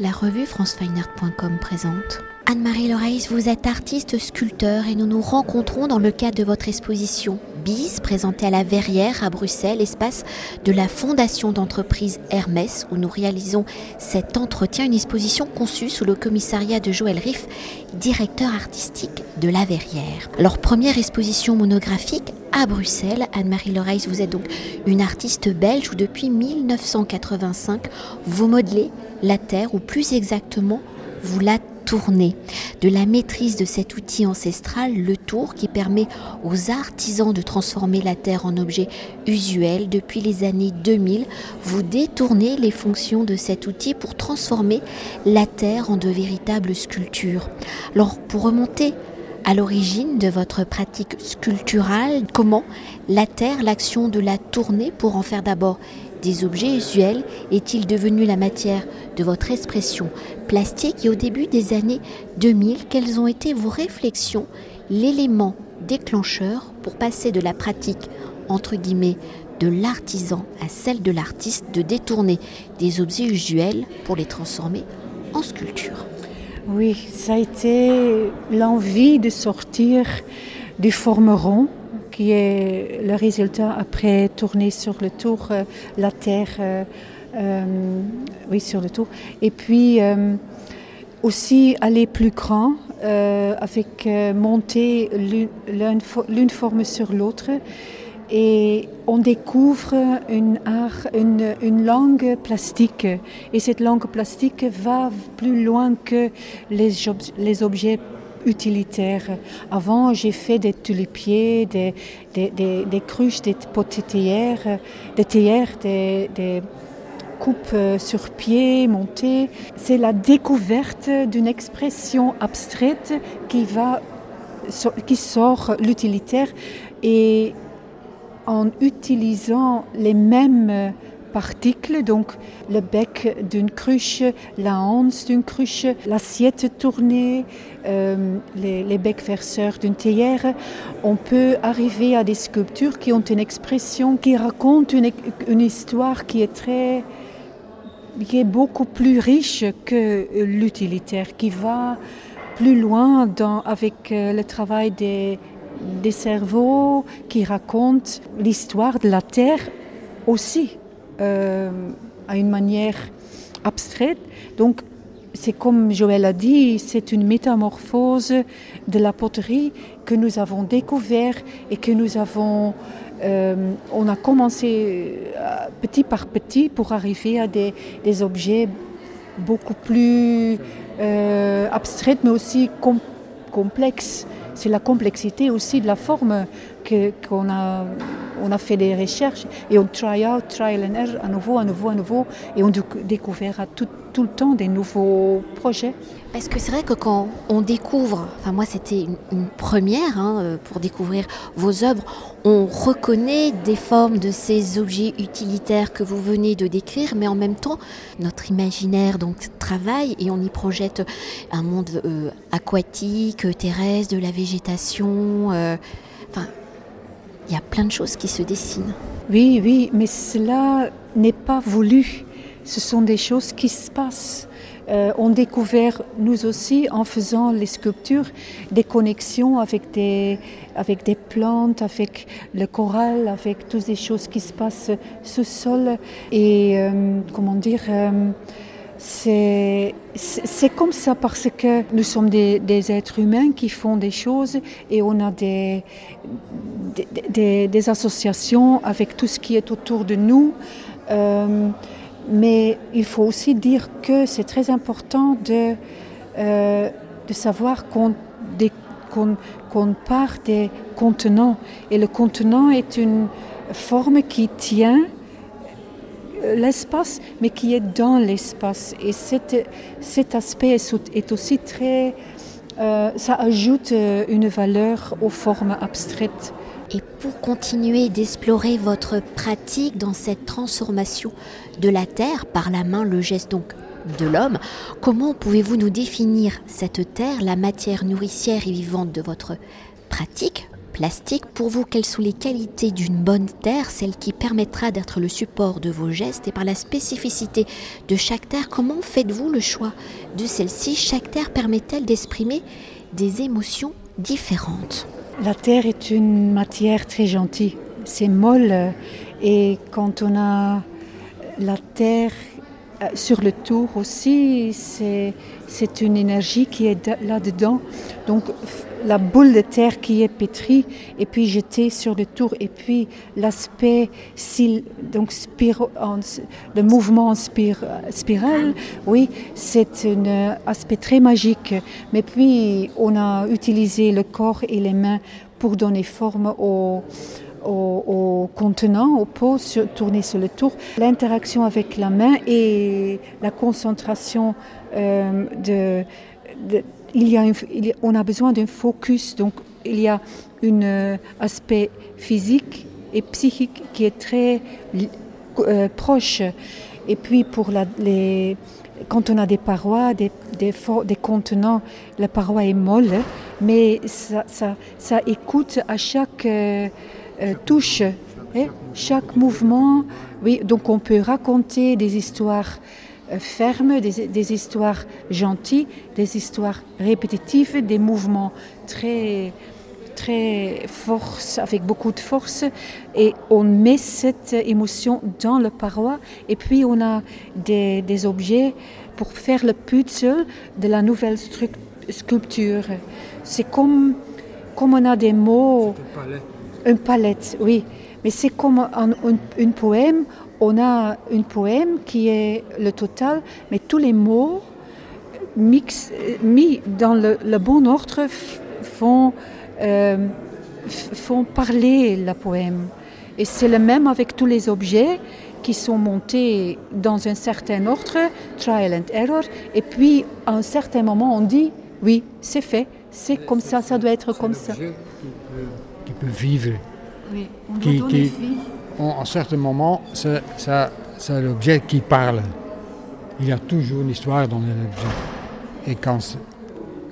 La revue francefineart.com présente. Anne-Marie Loreis, vous êtes artiste sculpteur et nous nous rencontrons dans le cadre de votre exposition BIS présentée à la Verrière à Bruxelles, espace de la fondation d'entreprise Hermès où nous réalisons cet entretien, une exposition conçue sous le commissariat de Joël Riff, directeur artistique de la Verrière. Leur première exposition monographique à Bruxelles. Anne-Marie Loreis, vous êtes donc une artiste belge où depuis 1985, vous modelez la Terre, ou plus exactement, vous la tournez. De la maîtrise de cet outil ancestral, le tour, qui permet aux artisans de transformer la Terre en objet usuel. Depuis les années 2000, vous détournez les fonctions de cet outil pour transformer la Terre en de véritables sculptures. Alors, pour remonter à l'origine de votre pratique sculpturale, comment la terre, l'action de la tourner pour en faire d'abord des objets usuels est-il devenu la matière de votre expression plastique et au début des années 2000, quelles ont été vos réflexions, l'élément déclencheur pour passer de la pratique entre guillemets de l'artisan à celle de l'artiste de détourner des objets usuels pour les transformer en sculpture Oui, ça a été l'envie de sortir du formeron qui est le résultat après tourner sur le tour euh, la terre, euh, euh, oui sur le tour, et puis aussi aller plus grand avec monter l'une forme sur l'autre et on découvre une, art, une, une, langue plastique. Et cette langue plastique va plus loin que les, les objets utilitaires. Avant, j'ai fait des tulipiers, des, des, cruches, des potières, des théières, des, des coupes sur pied, montées. C'est la découverte d'une expression abstraite qui, va, qui sort l'utilitaire et en utilisant les mêmes particles, donc le bec d'une cruche, la hanse d'une cruche, l'assiette tournée, euh, les, les becs verseurs d'une théière, on peut arriver à des sculptures qui ont une expression, qui racontent une, une histoire qui est très qui est beaucoup plus riche que l'utilitaire, qui va plus loin dans, avec euh, le travail des, des cerveaux, qui racontent l'histoire de la Terre aussi euh, à une manière abstraite. Donc, c'est comme Joël a dit, c'est une métamorphose de la poterie que nous avons découvert et que nous avons, euh, on a commencé euh, petit par petit pour arriver à des, objets beaucoup plus abstraits, mais aussi com complexes. C'est la complexité aussi de la forme qu'on a, on a fait des recherches et on try out, trial and error, à nouveau, à nouveau, à nouveau, et on découvrira tout, le temps des nouveaux projets. Parce que c'est vrai que quand on découvre, enfin moi c'était une, première hein, euh, pour découvrir vos œuvres, on reconnaît des formes de ces objets utilitaires que vous venez de décrire, mais en même temps notre imaginaire donc travaille et on y projette un monde euh, aquatique, terrestre, de la végétation. Euh, il y a plein de choses qui se dessinent. Oui, oui, mais cela n'est pas voulu. Ce sont des choses qui se passent. Euh, on découvert, nous aussi, en faisant les sculptures, des connexions avec des, avec des plantes, avec le coral, avec toutes les choses qui se passent sous sol. Et, euh, comment dire, euh, c'est comme ça parce que nous sommes des, êtres humains qui font des choses et on a des, des, des associations avec tout ce qui est autour de nous. Euh, mais il faut aussi dire que c'est très important de, euh, de savoir qu'on qu qu part des contenants. Et le contenant est une forme qui tient l'espace, mais qui est dans l'espace. Et cet, cet aspect est aussi très... Euh, ça ajoute euh, une valeur aux formes abstraites. Et pour continuer d'explorer votre pratique dans cette transformation de la terre par la main, le geste donc de l'homme, comment pouvez-vous nous définir cette terre, la matière nourricière et vivante de votre pratique? Plastique. Pour vous, quelles sont les qualités d'une bonne terre, celle qui permettra d'être le support de vos gestes et par la spécificité de chaque terre, comment faites-vous le choix de celle-ci? Chaque terre permet-elle d'exprimer des émotions différentes? La terre est une matière très gentille, c'est molle et quand on a la terre sur le tour aussi, c'est une énergie qui est là-dedans. Donc la boule de terre qui est pétrie et puis jetée sur le tour et puis l'aspect donc le mouvement en spirale, oui, c'est un aspect très magique. Mais puis on a utilisé le corps et les mains pour donner forme au au, contenant, au pot tourné sur le tour. L'interaction avec la main et la concentration euh, de, il y a on a besoin d'un focus, donc il y a un euh, aspect physique et psychique qui est très euh, proche. Et puis pour les, quand on a des parois, des, des, des, contenants, la paroi est molle, mais ça, ça, écoute à chaque touche. Hein, chaque mouvement, oui, donc on peut raconter des histoires euh, fermes, des, histoires gentilles, des histoires répétitives, des mouvements très très force, avec beaucoup de force, et on met cette émotion dans le paroi, et puis on a des, des objets pour faire le puzzle de la nouvelle sculpture. C'est comme, comme on a des mots. Une palette, oui. Mais c'est comme un, une poème. On a une poème qui est le total, mais tous les mots mix, mis dans le, bon ordre font, euh, font parler la poème. Et c'est le même avec tous les objets qui sont montés dans un certain ordre, trial and error, et puis à un certain moment on dit oui, c'est fait, c'est comme ça, ça doit être comme ça qui peut vivre. Oui, on qui, qui en certain moment, c'est l'objet qui parle. Il y a toujours une histoire dans l'objet. Et quand,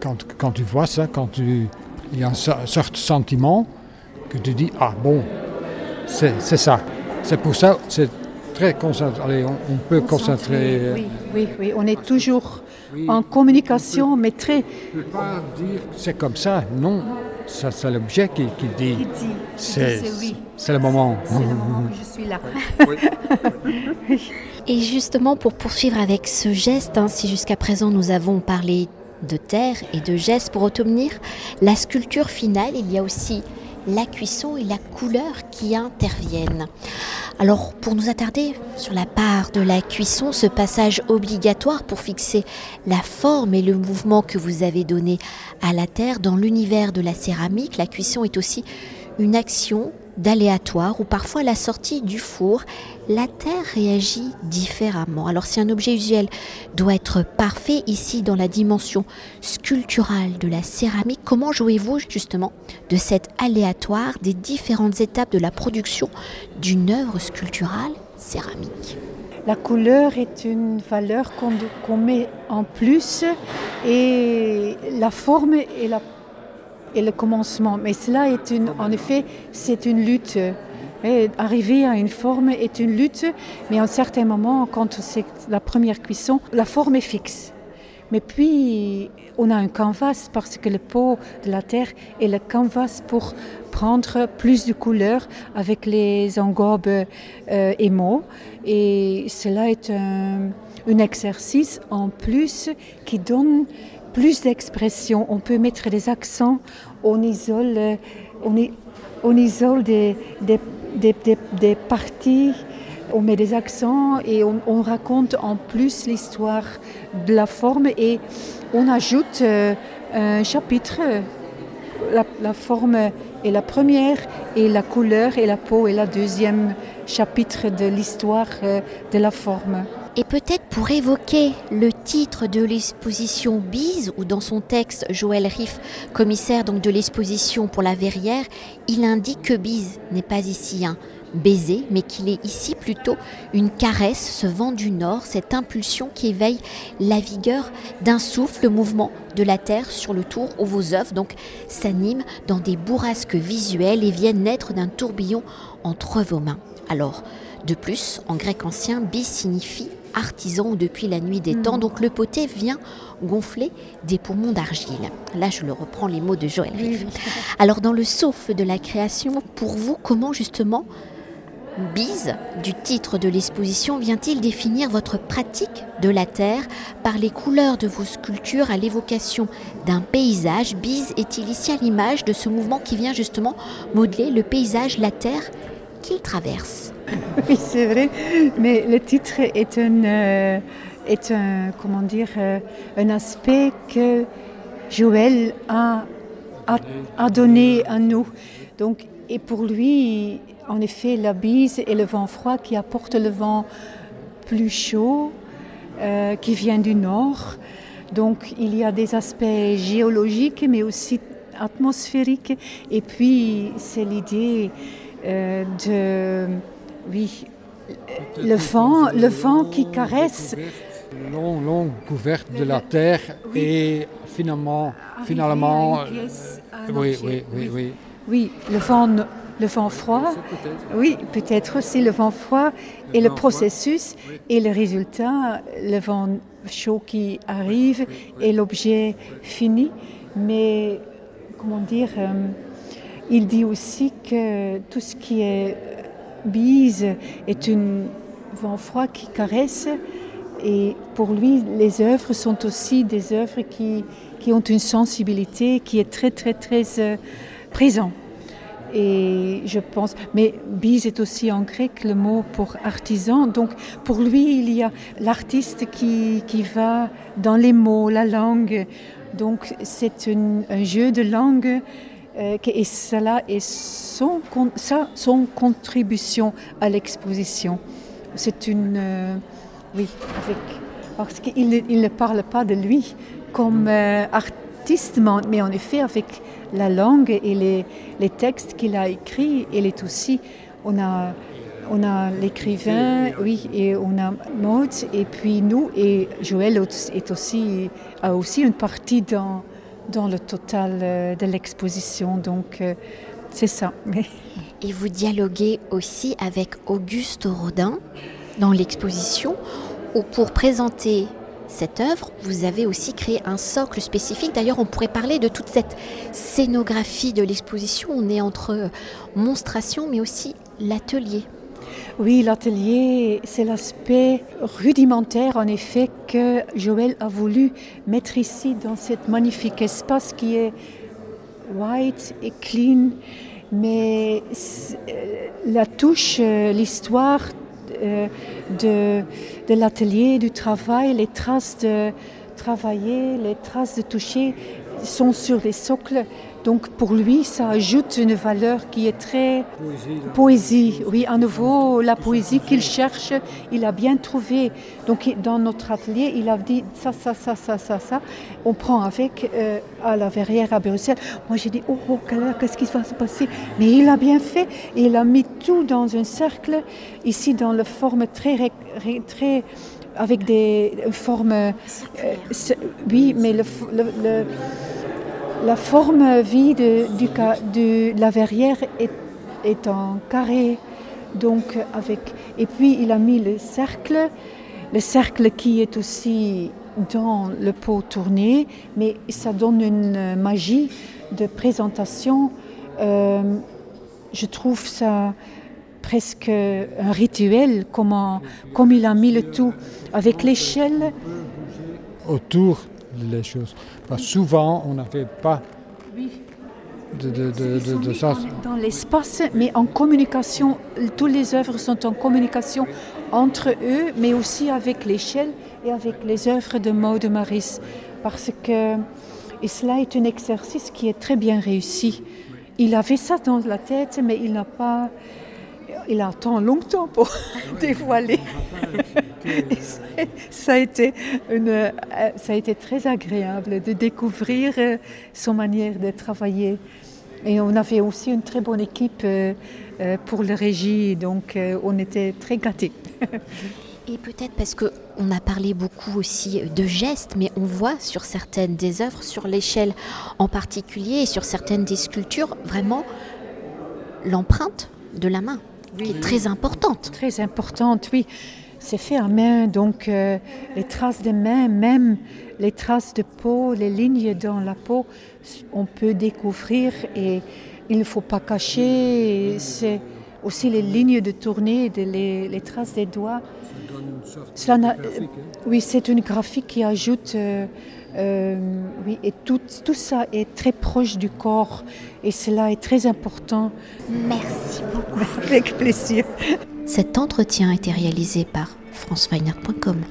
quand, quand, tu vois ça, quand tu, il y a un certain sentiment que tu dis, ah bon, c'est ça. C'est pour ça, c'est très concentré. On, on, peut concentrer. Oui, oui, oui, on est toujours en communication, mais très. Je ne peux pas dire c'est comme ça, non c'est l'objet qui, dit. C'est le moment. C'est le moment que je suis là. Et justement, pour poursuivre avec ce geste, hein, si jusqu'à présent nous avons parlé de terre et de gestes pour obtenir la sculpture finale, il y a aussi la cuisson et la couleur qui interviennent. Alors pour nous attarder sur la part de la cuisson, ce passage obligatoire pour fixer la forme et le mouvement que vous avez donné à la terre dans l'univers de la céramique, la cuisson est aussi une action d'aléatoire ou parfois la sortie du four, la Terre réagit différemment. Alors si un objet usuel doit être parfait ici dans la dimension sculpturale de la céramique, comment jouez-vous justement de cet aléatoire des différentes étapes de la production d'une œuvre sculpturale céramique? La couleur est une valeur qu'on met en plus et la forme est et le commencement. Mais cela est une, en effet, c'est une lutte. Arriver à une forme est une lutte, mais à un certain moment, quand c'est la première cuisson, la forme est fixe. Mais puis, on a un canvas parce que le pot de la terre est le canvas pour prendre plus de couleurs avec les engobes euh, émaux. Et cela est un, exercice en plus qui donne plus d'expression, on peut mettre des accents, on isole, on, on isole des, des, des, des, parties, on met des accents et on, on raconte en plus l'histoire de la forme et on ajoute euh, un chapitre. La, la, forme est la première et la couleur et la peau est la deuxième chapitre de l'histoire euh, de la forme. Et peut-être pour évoquer le titre de l'exposition Bise, ou dans son texte, Joël Riff, commissaire donc de l'exposition pour la Verrière, il indique que Bise n'est pas ici un baiser, mais qu'il est ici plutôt une caresse, ce vent du nord, cette impulsion qui éveille la vigueur d'un souffle, le mouvement de la terre sur le tour où vos œuvres donc s'animent dans des bourrasques visuelles et viennent naître d'un tourbillon entre vos mains. Alors, de plus, en grec ancien, bis signifie artisan depuis la nuit des temps. Mm. Donc le poté vient gonfler des poumons d'argile. Là, je le reprends les mots de Joël Riff. Alors dans le sauf de la création, pour vous, comment justement Bise, du titre de l'exposition, vient-il définir votre pratique de la terre par les couleurs de vos sculptures à l'évocation d'un paysage? Bise est-il ici à l'image de ce mouvement qui vient justement modeler le paysage, la terre qu'il traverse Oui, c'est vrai, mais le titre est un, euh, est un, comment dire, euh, un aspect que Joël a, a, a donné à nous. Donc, et pour lui, en effet la bise et le vent froid qui apporte le vent plus chaud euh, qui vient du nord. Donc il y a des aspects géologiques mais aussi atmosphériques. Et puis c'est l'idée de oui le vent, le vent qui caresse. Longue, longue couverte de la terre et finalement, finalement, oui, oui, oui, oui. Oui, le vent le vent froid, oui, peut-être aussi le vent froid et le processus et le résultat, le vent chaud qui arrive et l'objet fini. Mais comment dire, euh, il dit aussi que tout ce qui est bise est un vent froid qui caresse. Et pour lui, les œuvres sont aussi des œuvres qui, qui ont une sensibilité qui est très, très, très euh, présente. Et je pense, mais bise est aussi en grec le mot pour artisan. Donc pour lui, il y a l'artiste qui, qui va dans les mots, la langue. Donc c'est un jeu de langue et cela est son, ça, son contribution à l'exposition. C'est une, euh, oui, avec, parce qu'il il ne parle pas de lui comme euh, artiste, mais en effet avec la langue et les, les textes qu'il a écrits. Il est aussi, on a, on a l'écrivain, oui, et on a Maud, et puis nous, et Joël est aussi, a aussi une partie dans, dans le total euh, de l'exposition. Donc, euh, c'est ça. Et vous dialoguez aussi avec Auguste Rodin dans l'exposition, où pour présenter cette œuvre, vous avez aussi créé un socle spécifique. D'ailleurs, on pourrait parler de toute cette scénographie de l'exposition. On est entre monstration, mais aussi l'atelier. Oui, l'atelier, c'est l'aspect rudimentaire, en effet, que Joël a voulu mettre ici dans cet magnifique espace qui est white et clean. Mais euh, la touche, euh, l'histoire euh, de, de l'atelier, du travail, les traces de travailler, les traces de toucher sont sur les socles donc pour lui, ça ajoute une valeur qui est très poésie. Oui, à nouveau, la poésie qu'il cherche, il a bien trouvé. Donc dans notre atelier, il a dit ça, ça, ça, ça, ça, ça. On prend avec euh, à la verrière à Bruxelles. Moi, j'ai dit, oh, oh qu'est-ce qui va se passer? Mais il a bien fait. il a mis tout dans un cercle, ici dans la forme très, très avec des formes... Euh, oui, mais le, le la forme vie de, de, la verrière est, est, en carré, donc avec. Et puis il a mis le cercle, le cercle qui est aussi dans le pot tourné, mais ça donne une magie de présentation. Euh, je trouve ça presque un rituel, comment, comme il a mis le tout avec l'échelle. Autour les choses. souvent, on n'avait pas de, de, de, de ça. Dans l'espace, mais en communication, toutes les œuvres sont en communication entre eux, mais aussi avec l'échelle et avec les œuvres de Maud Maris. Parce que et cela est un exercice qui est très bien réussi. Il avait ça dans la tête, mais il n'a pas il attend longtemps pour dévoiler. ça, a été une, euh, ça a été très agréable de découvrir euh, son manière de travailler. Et on avait aussi une très bonne équipe euh, pour le régie, donc on était très gâtés. Et peut-être parce qu'on a parlé beaucoup aussi de gestes, mais on voit sur certaines des œuvres, sur l'échelle en particulier, et sur certaines des sculptures, vraiment l'empreinte de la main, qui est très importante. Très importante, oui. C'est fait à main, donc euh, les traces de main, même les traces de peau, les lignes dans la peau, on peut découvrir et il ne faut pas cacher. C'est aussi les lignes de tournée, les, traces des doigts. Ça donne une sorte oui, c'est une graphique qui ajoute. Euh, euh, oui, et tout, tout ça est très proche du corps et cela est très important. Merci beaucoup. Avec plaisir. Cet entretien a été réalisé par franceweiner.com.